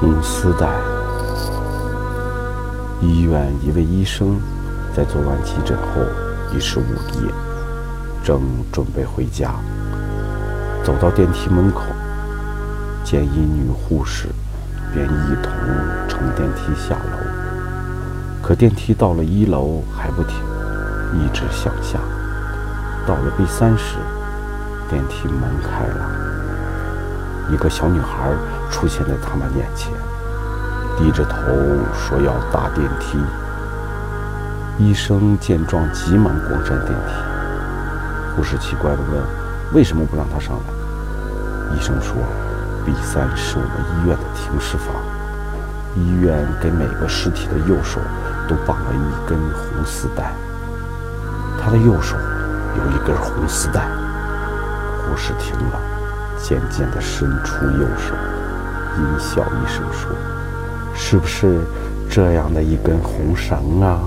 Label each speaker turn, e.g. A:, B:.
A: 红丝带。医院一位医生在做完急诊后已是午夜，正准备回家。走到电梯门口，见一女护士，便一同乘电梯下楼。可电梯到了一楼还不停，一直向下。到了 B 三时，电梯门开了，一个小女孩出现在他们眼前，低着头说要搭电梯。医生见状急忙关上电梯。护士奇怪地问：“为什么不让她上来？”医生说：“B 三是我们医院的停尸房，医院给每个尸体的右手都绑了一根红丝带。他的右手有一根红丝带。”护士听了，渐渐地伸出右手，阴笑一声说：“是不是这样的一根红绳啊？”